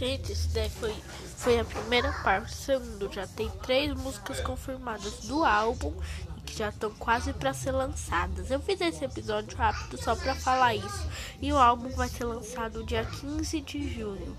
Gente, esse daí foi, foi a primeira parte. Segundo, já tem três músicas confirmadas do álbum e que já estão quase para ser lançadas. Eu fiz esse episódio rápido só para falar isso. E o álbum vai ser lançado dia 15 de junho.